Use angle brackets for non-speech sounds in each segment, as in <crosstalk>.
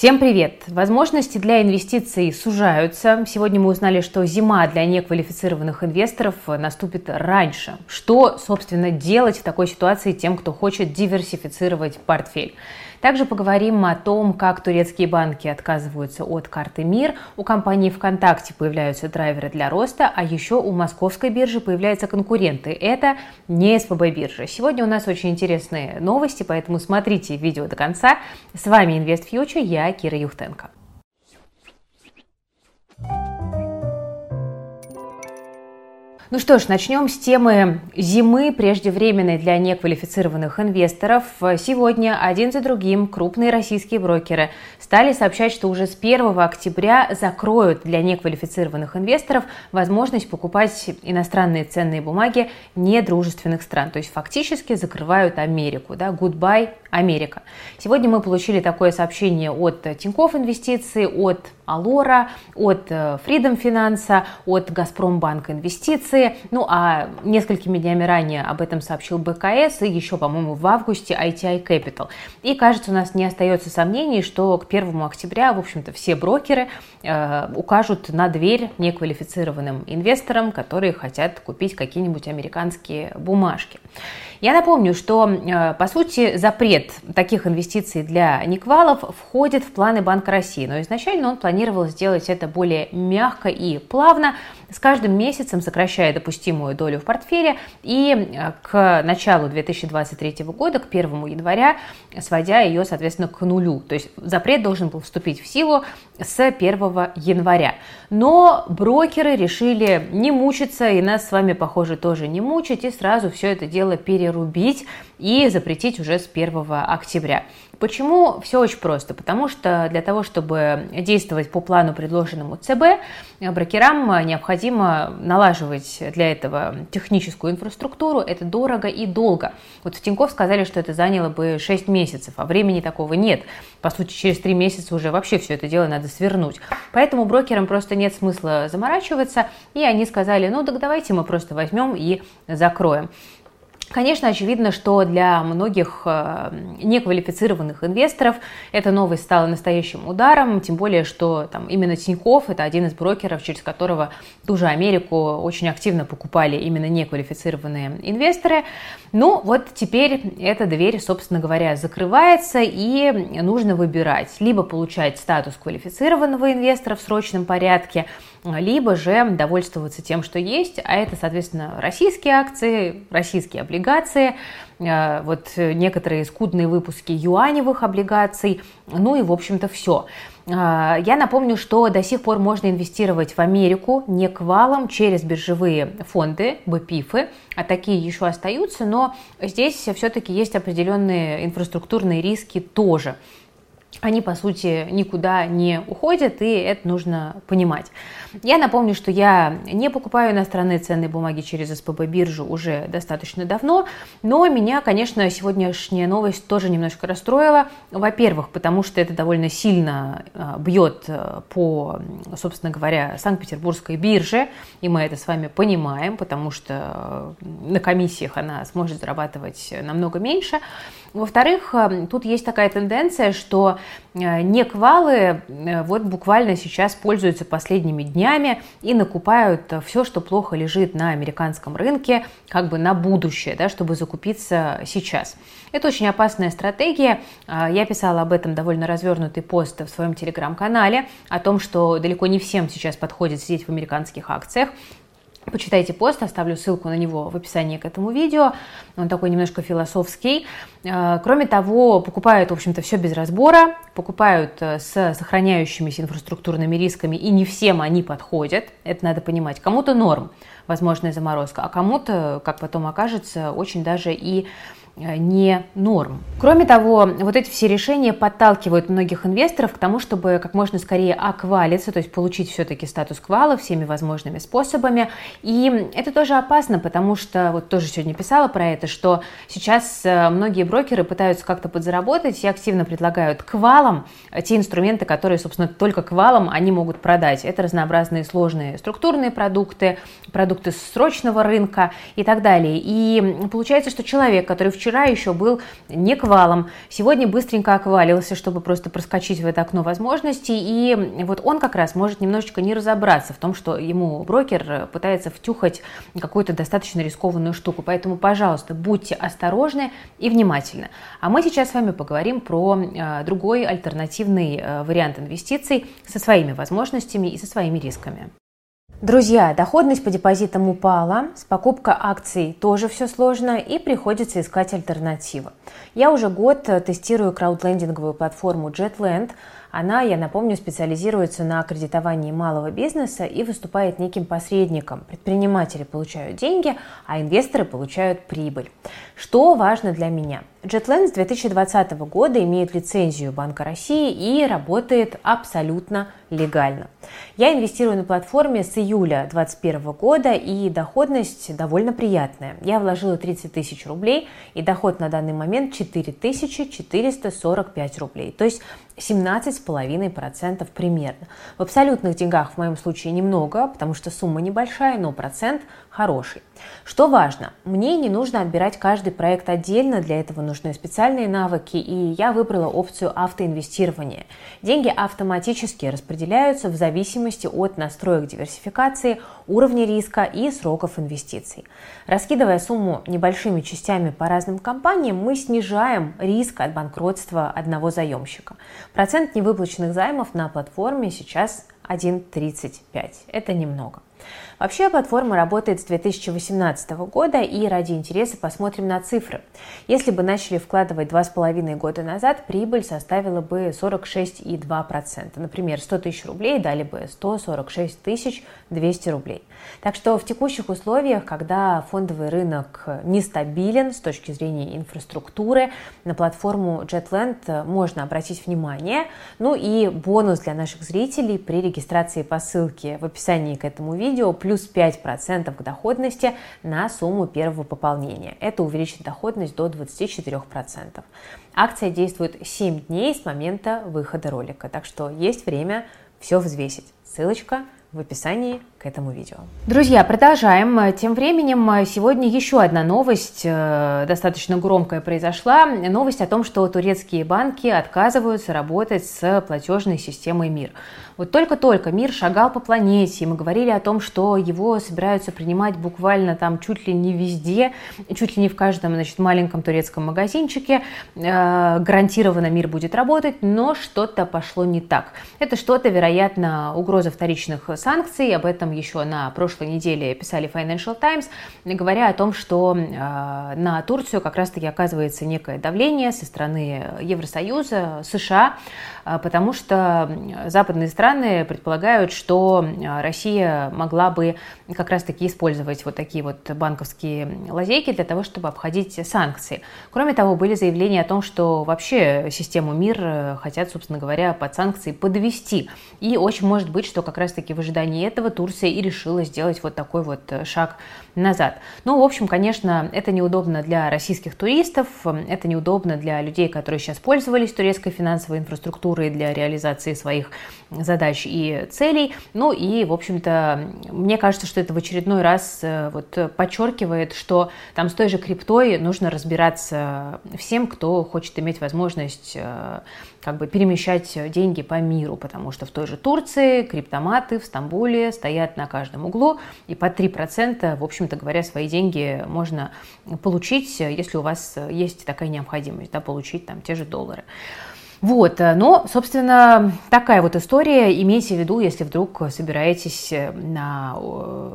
Всем привет! Возможности для инвестиций сужаются. Сегодня мы узнали, что зима для неквалифицированных инвесторов наступит раньше. Что, собственно, делать в такой ситуации тем, кто хочет диверсифицировать портфель? Также поговорим о том, как турецкие банки отказываются от карты МИР, у компании ВКонтакте появляются драйверы для роста, а еще у московской биржи появляются конкуренты. Это не СПБ биржа. Сегодня у нас очень интересные новости, поэтому смотрите видео до конца. С вами Invest Future, я Кира Юхтенко. Ну что ж, начнем с темы зимы, преждевременной для неквалифицированных инвесторов. Сегодня один за другим крупные российские брокеры стали сообщать, что уже с 1 октября закроют для неквалифицированных инвесторов возможность покупать иностранные ценные бумаги недружественных стран. То есть фактически закрывают Америку. Да? Goodbye, Америка. Сегодня мы получили такое сообщение от Тинькофф Инвестиции, от Алора, от э, Freedom Finance, от Газпромбанк Инвестиции. Ну а несколькими днями ранее об этом сообщил БКС и еще, по-моему, в августе ITI Capital. И кажется, у нас не остается сомнений, что к 1 октября, в общем-то, все брокеры э, укажут на дверь неквалифицированным инвесторам, которые хотят купить какие-нибудь американские бумажки. Я напомню, что, э, по сути, запрет таких инвестиций для Никвалов входит в планы Банка России, но изначально он планировал сделать это более мягко и плавно, с каждым месяцем сокращая допустимую долю в портфеле и э, к началу 2023 года, к 1 января, сводя ее, соответственно, к нулю. То есть запрет должен был вступить в силу с 1 января. Но брокеры решили не мучиться, и нас с вами, похоже, тоже не мучить, и сразу все это дело перерубить и запретить уже с 1 октября. Почему? Все очень просто. Потому что для того, чтобы действовать по плану, предложенному ЦБ, брокерам необходимо налаживать для этого техническую инфраструктуру. Это дорого и долго. Вот в Тинькофф сказали, что это заняло бы 6 месяцев, а времени такого нет. По сути, через 3 месяца уже вообще все это дело надо свернуть. Поэтому брокерам просто нет смысла заморачиваться, и они сказали, ну так давайте мы просто возьмем и закроем. Конечно, очевидно, что для многих э, неквалифицированных инвесторов эта новость стала настоящим ударом, тем более, что там, именно Тиньков это один из брокеров, через которого ту же Америку очень активно покупали именно неквалифицированные инвесторы. Ну, вот теперь эта дверь, собственно говоря, закрывается, и нужно выбирать. Либо получать статус квалифицированного инвестора в срочном порядке, либо же довольствоваться тем, что есть, а это, соответственно, российские акции, российские облигации, э, вот некоторые скудные выпуски юаневых облигаций, ну и, в общем-то, все. Э, я напомню, что до сих пор можно инвестировать в Америку не квалом через биржевые фонды, БПИФы, а такие еще остаются, но здесь все-таки есть определенные инфраструктурные риски тоже они, по сути, никуда не уходят, и это нужно понимать. Я напомню, что я не покупаю иностранные ценные бумаги через СПБ биржу уже достаточно давно, но меня, конечно, сегодняшняя новость тоже немножко расстроила. Во-первых, потому что это довольно сильно а, бьет а, по, собственно говоря, Санкт-Петербургской бирже, и мы это с вами понимаем, потому что а, на комиссиях она сможет зарабатывать намного меньше. Во-вторых, тут есть такая тенденция, что не квалы вот буквально сейчас пользуются последними днями и накупают все, что плохо лежит на американском рынке, как бы на будущее, да, чтобы закупиться сейчас. Это очень опасная стратегия. Я писала об этом довольно развернутый пост в своем телеграм-канале, о том, что далеко не всем сейчас подходит сидеть в американских акциях. Почитайте пост, оставлю ссылку на него в описании к этому видео. Он такой немножко философский. Э, кроме того, покупают, в общем-то, все без разбора, покупают э, с сохраняющимися инфраструктурными рисками, и не всем они подходят. Это надо понимать. Кому-то норм возможная заморозка, а кому-то, как потом окажется, очень даже и не норм. Кроме того, вот эти все решения подталкивают многих инвесторов к тому, чтобы как можно скорее оквалиться, то есть получить все-таки статус квала всеми возможными способами. И это тоже опасно, потому что, вот тоже сегодня писала про это, что сейчас э, многие брокеры пытаются как-то подзаработать и активно предлагают квалам те инструменты, которые, собственно, только квалам они могут продать. Это разнообразные сложные структурные продукты, продукты срочного рынка и так далее. И получается, что человек, который вчера вчера еще был не квалом, сегодня быстренько оквалился, чтобы просто проскочить в это окно возможностей, и вот он как раз может немножечко не разобраться в том, что ему брокер пытается втюхать какую-то достаточно рискованную штуку. Поэтому, пожалуйста, будьте осторожны и внимательны. А мы сейчас с вами поговорим про э, другой альтернативный э, вариант инвестиций со своими возможностями и со своими рисками. Друзья, доходность по депозитам упала, с покупкой акций тоже все сложно и приходится искать альтернативы. Я уже год э, тестирую краудлендинговую платформу JetLand. Она, я напомню, специализируется на кредитовании малого бизнеса и выступает неким посредником. Предприниматели получают деньги, а инвесторы получают прибыль. Что важно для меня? JetLand с 2020 года имеет лицензию Банка России и работает абсолютно легально. Я инвестирую на платформе с июля 2021 года и доходность довольно приятная. Я вложила 30 тысяч рублей и доход на данный момент 4445 рублей, то есть 17,5% примерно. В абсолютных деньгах в моем случае немного, потому что сумма небольшая, но процент хороший. Что важно, мне не нужно отбирать каждый проект отдельно, для этого нужны специальные навыки, и я выбрала опцию автоинвестирования. Деньги автоматически распределяются в зависимости от настроек диверсификации, уровня риска и сроков инвестиций. Раскидывая сумму небольшими частями по разным компаниям, мы снижаем риск от банкротства одного заемщика. Процент невыплаченных займов на платформе сейчас 1,35. Это немного. Вообще платформа работает с 2018 года и ради интереса посмотрим на цифры. Если бы начали вкладывать 2,5 года назад, прибыль составила бы 46,2%. Например, 100 тысяч рублей дали бы 146 тысяч 200 рублей. Так что в текущих условиях, когда фондовый рынок нестабилен с точки зрения инфраструктуры, на платформу JetLand можно обратить внимание. Ну и бонус для наших зрителей при регистрации по ссылке в описании к этому видео – плюс 5% к доходности на сумму первого пополнения. Это увеличит доходность до 24%. Акция действует 7 дней с момента выхода ролика, так что есть время все взвесить. Ссылочка в описании к этому видео. Друзья, продолжаем. Тем временем сегодня еще одна новость, э, достаточно громкая произошла. Новость о том, что турецкие банки отказываются работать с платежной системой МИР. Вот только-только мир шагал по планете, и мы говорили о том, что его собираются принимать буквально там чуть ли не везде, чуть ли не в каждом значит, маленьком турецком магазинчике. Э, гарантированно мир будет работать, но что-то пошло не так. Это что-то, вероятно, угроза вторичных санкций. Об этом еще на прошлой неделе писали Financial Times, говоря о том, что э, на Турцию как раз-таки оказывается некое давление со стороны Евросоюза, США, э, потому что западные страны предполагают, что а, Россия могла бы как раз-таки использовать вот такие вот банковские лазейки для того, чтобы обходить санкции. Кроме того, были заявления о том, что вообще систему МИР э, хотят, собственно говоря, под санкции подвести. И очень может быть, что как раз-таки в ожидании этого Турция и решила сделать вот такой вот э, шаг назад. Ну, в общем, конечно, это неудобно для российских туристов, это неудобно для людей, которые сейчас пользовались турецкой финансовой инфраструктурой для реализации своих задач и целей. Ну и, в общем-то, мне кажется, что это в очередной раз э, вот подчеркивает, что там с той же криптой нужно разбираться всем, кто хочет иметь возможность э, как бы перемещать деньги по миру, потому что в той же Турции криптоматы в Стамбуле стоят на каждом углу, и по 3%, в общем-то говоря, свои деньги можно получить, если у вас есть такая необходимость, да, получить там те же доллары. Вот, э, но, собственно, такая вот история. Имейте в виду, если вдруг собираетесь э, на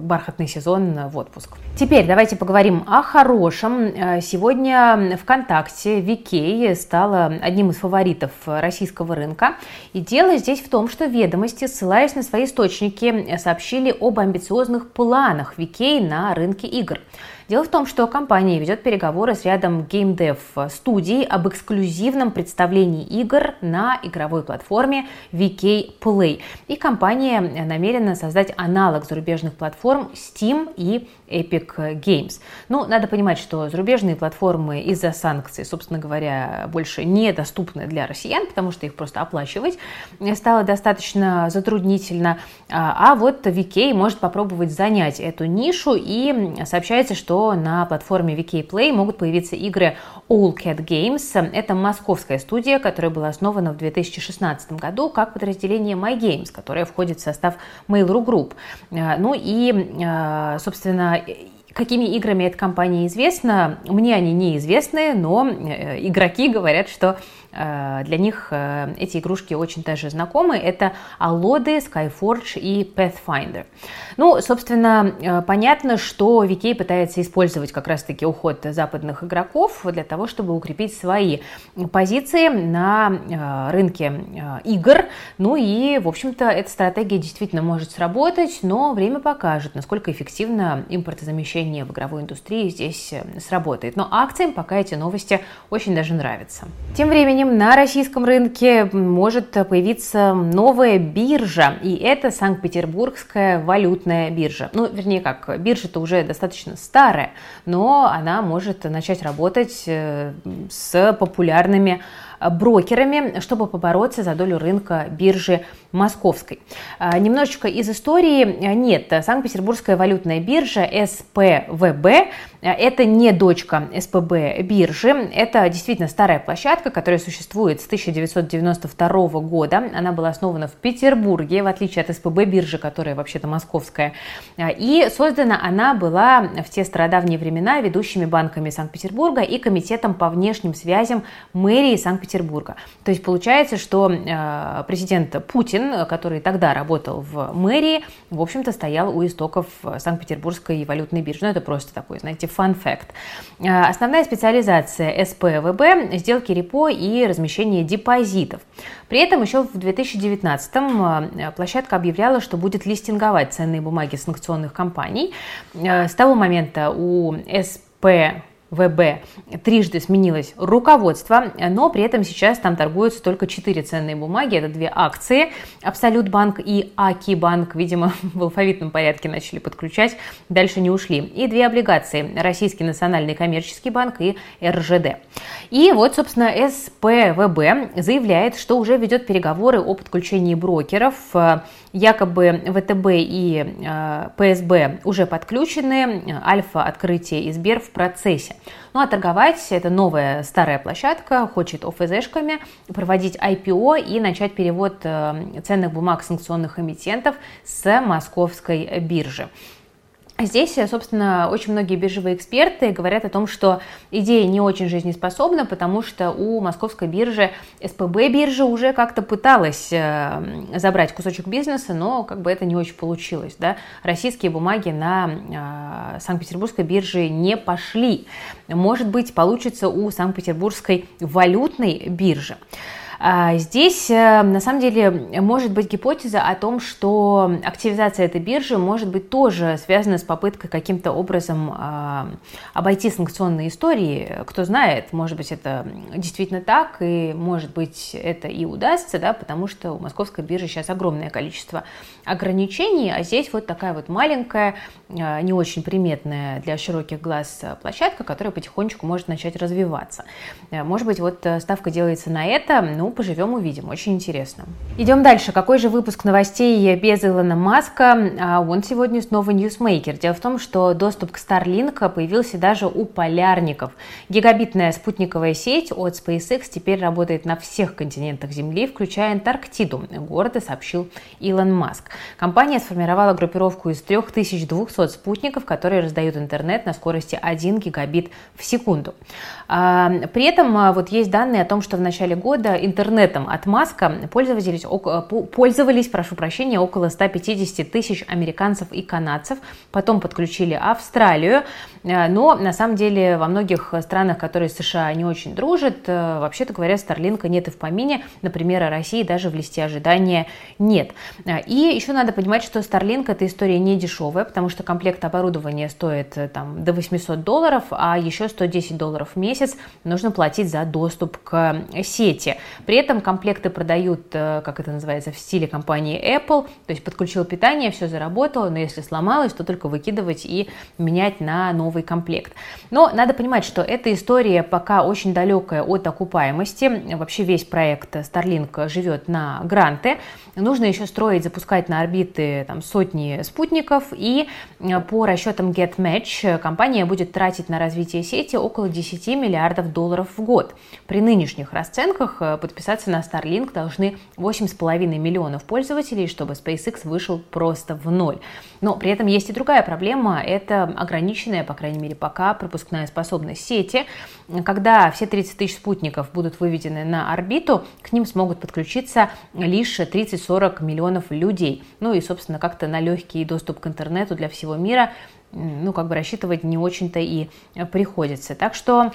бархатный сезон в отпуск. Теперь давайте поговорим о хорошем. Э, сегодня ВКонтакте VK стала одним из фаворитов российского рынка. И дело здесь в том, что ведомости, ссылаясь на свои источники, сообщили об амбициозных планах VK на рынке игр. Дело в том, что компания ведет переговоры с рядом геймдев студий об эксклюзивном представлении игр на игровой платформе VK Play. И компания намерена создать аналог зарубежных платформ Steam и Epic Games. Ну, надо понимать, что зарубежные платформы из-за санкций, собственно говоря, больше недоступны для россиян, потому что их просто оплачивать стало достаточно затруднительно. А, а вот VK может попробовать занять эту нишу, и сообщается, что на платформе VK Play могут появиться игры All Cat Games. Это московская студия, которая была основана в 2016 году как подразделение My Games, которое входит в состав Mail.ru Group. Э, ну и, э, собственно, Какими играми эта компания известна? Мне они неизвестны, но э, игроки говорят, что для них э, эти игрушки очень даже знакомы. Это Алоды, Skyforge и Pathfinder. Ну, собственно, э, понятно, что VK пытается использовать как раз-таки уход западных игроков для того, чтобы укрепить свои позиции на рынке игр. Ну и, в общем-то, эта стратегия действительно может сработать, но время покажет, насколько эффективно импортозамещение в игровой индустрии здесь сработает. Но акциям пока эти новости очень даже нравятся. Тем временем временем на российском рынке может появиться новая биржа, и это Санкт-Петербургская валютная биржа. Ну, вернее как, биржа-то уже достаточно старая, но она может начать работать э, с популярными брокерами, чтобы побороться за долю рынка биржи московской. А, немножечко из истории. Нет, Санкт-Петербургская валютная биржа СПВБ – это не дочка СПБ биржи, это действительно старая площадка, которая существует с 1992 года. Она была основана в Петербурге, в отличие от СПБ биржи, которая вообще-то московская. И создана она была в те стародавние времена ведущими банками Санкт-Петербурга и комитетом по внешним связям мэрии Санкт-Петербурга. То есть получается, что а, президент Путин который тогда работал в мэрии, в общем-то, стоял у истоков Санкт-Петербургской валютной биржи. Ну, это просто такой, знаете, фан-факт. А, основная специализация СПВБ – сделки репо и размещение депозитов. При этом еще в 2019-м а, площадка объявляла, что будет листинговать ценные бумаги санкционных компаний. С того момента у СП ВБ трижды сменилось руководство, но при этом сейчас там торгуются только четыре ценные бумаги. Это две акции Абсолют Банк и Аки Банк, видимо, <laughs> в алфавитном порядке начали подключать, дальше не ушли. И две облигации Российский национальный коммерческий банк и РЖД. И вот, собственно, СПВБ заявляет, что уже ведет переговоры о подключении брокеров Якобы ВТБ и э, ПСБ уже подключены, Альфа, Открытие и Сбер в процессе. Ну а торговать это новая старая площадка, хочет ОФЗшками проводить IPO и начать перевод э, ценных бумаг санкционных эмитентов с московской биржи. Здесь, собственно, очень многие биржевые эксперты говорят о том, что идея не очень жизнеспособна, потому что у московской биржи, СПБ биржа уже как-то пыталась э, забрать кусочек бизнеса, но как бы это не очень получилось. Да? Российские бумаги на э, Санкт-Петербургской бирже не пошли. Может быть, получится у Санкт-Петербургской валютной биржи. А, здесь, э, на самом деле, может быть гипотеза о том, что активизация этой биржи может быть тоже связана с попыткой каким-то образом а, обойти санкционные истории. Кто знает, может быть, это действительно так, и может быть, это и удастся, да, потому что у московской биржи сейчас огромное количество ограничений, а здесь вот такая вот маленькая, а, не очень приметная для широких глаз площадка, которая потихонечку может начать развиваться. Э, может быть, вот э, ставка делается на это, ну, поживем, увидим. Очень интересно. Идем дальше. Какой же выпуск новостей без Илона Маска? А, он сегодня снова ньюсмейкер. Дело в том, что доступ к Starlink появился даже у полярников. Гигабитная спутниковая сеть от SpaceX теперь работает на всех континентах Земли, включая Антарктиду. Город сообщил Илон Маск. Компания сформировала группировку из 3200 спутников, которые раздают интернет на скорости 1 гигабит в секунду. А, при этом а, вот есть данные о том, что в начале года интернет интернетом от Маска пользовались, пользовались, прошу прощения, около 150 тысяч американцев и канадцев. Потом подключили Австралию. Э, но на самом деле во многих странах, которые с США не очень дружат, э, вообще-то говоря, Старлинка нет и в помине. Например, о России даже в листе ожидания нет. Э, и еще надо понимать, что Starlink это история не дешевая, потому что комплект оборудования стоит там, до 800 долларов, а еще 110 долларов в месяц нужно платить за доступ к сети. При этом комплекты продают, э, как это называется, в стиле компании Apple, то есть подключил питание, все заработало, но если сломалось, то только выкидывать и менять на новый комплект. Но надо понимать, что эта история пока очень далекая от окупаемости. Вообще весь проект Starlink живет на гранты. Нужно еще строить, запускать на орбиты там, сотни спутников. И э, по расчетам GetMatch компания будет тратить на развитие сети около 10 миллиардов долларов в год. При нынешних расценках э, подписаться на Starlink должны 8,5 миллионов пользователей, чтобы SpaceX вышел просто в ноль. Но при этом есть и другая проблема. Это ограниченная, по крайней мере пока, пропускная способность сети. Когда все 30 тысяч спутников будут выведены на орбиту, к ним смогут подключиться лишь 30-40 миллионов людей. Ну и, собственно, как-то на легкий доступ к интернету для всего мира ну, как бы рассчитывать не очень-то и приходится. Так что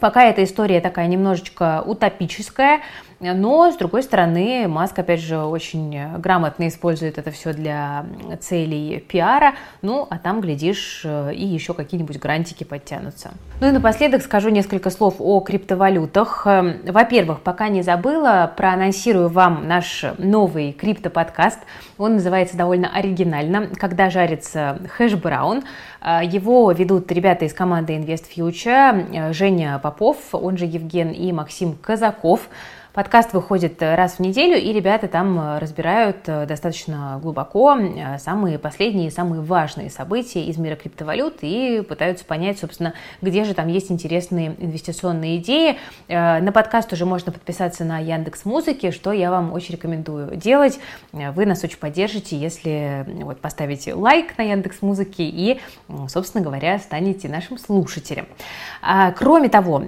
Пока эта история такая немножечко утопическая, но, с другой стороны, Маск, опять же, очень грамотно использует это все для целей пиара. Ну, а там, глядишь, и еще какие-нибудь грантики подтянутся. Ну и напоследок скажу несколько слов о криптовалютах. Во-первых, пока не забыла, проанонсирую вам наш новый криптоподкаст. Он называется довольно оригинально «Когда жарится хэш-браун». Его ведут ребята из команды Invest Future, Женя Попов, он же Евген, и Максим Казаков. Подкаст выходит э, раз в неделю, и ребята там э, разбирают э, достаточно глубоко самые последние, самые важные события из мира криптовалют и пытаются понять, собственно, где же там есть интересные инвестиционные идеи. На подкаст уже можно подписаться на Яндекс Музыки, что я вам очень рекомендую делать. Вы нас очень поддержите, если вот, поставите лайк на Яндекс Музыке и, собственно говоря, станете нашим слушателем. А, кроме того,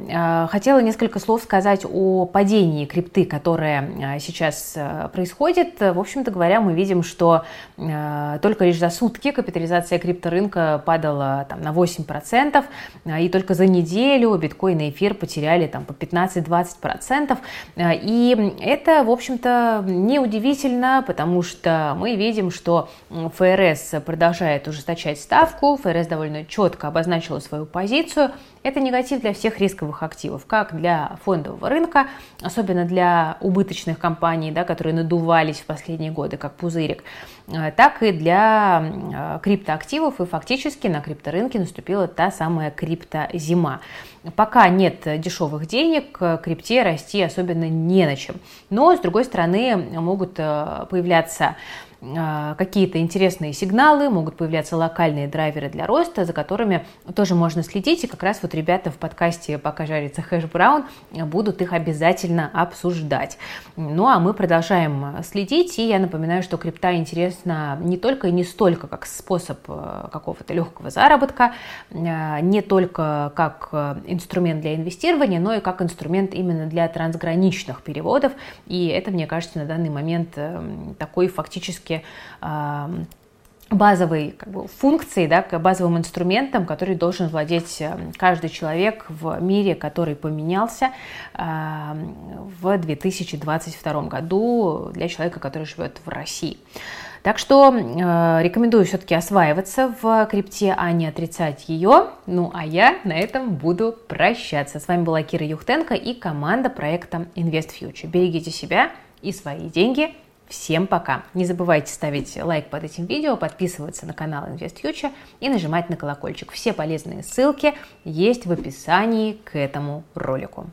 хотела несколько слов сказать о падении крипты, которая э, сейчас э, происходит, в общем-то говоря, мы видим, что э, только лишь за сутки капитализация крипторынка падала там, на 8%, и только за неделю биткоин и эфир потеряли там, по 15-20%. И это, в общем-то, неудивительно, потому что мы видим, что ФРС продолжает ужесточать ставку, ФРС довольно четко обозначила свою позицию, это негатив для всех рисковых активов, как для фондового рынка, особенно для убыточных компаний, да, которые надувались в последние годы, как пузырик, э, так и для э, криптоактивов. И фактически на крипторынке наступила та самая криптозима. Пока нет дешевых денег, крипте расти особенно не на чем. Но, с другой стороны, могут э, появляться какие-то интересные сигналы, могут появляться локальные драйверы для роста, за которыми тоже можно следить. И как раз вот ребята в подкасте «Пока жарится хэш браун» будут их обязательно обсуждать. Ну а мы продолжаем следить. И я напоминаю, что крипта интересна не только и не столько как способ э, какого-то легкого заработка, э, не только как э, инструмент для инвестирования, но и как инструмент именно для трансграничных переводов. И это, мне кажется, на данный момент такой фактически все-таки базовой как бы, функцией, да, базовым инструментом, который должен владеть каждый человек в мире, который поменялся э, в 2022 году для человека, который живет в России. Так что э, рекомендую все-таки осваиваться в крипте, а не отрицать ее. Ну а я на этом буду прощаться. С вами была Кира Юхтенко и команда проекта Invest Future. Берегите себя и свои деньги. Всем пока! Не забывайте ставить лайк под этим видео, подписываться на канал InvestFuture и нажимать на колокольчик. Все полезные ссылки есть в описании к этому ролику.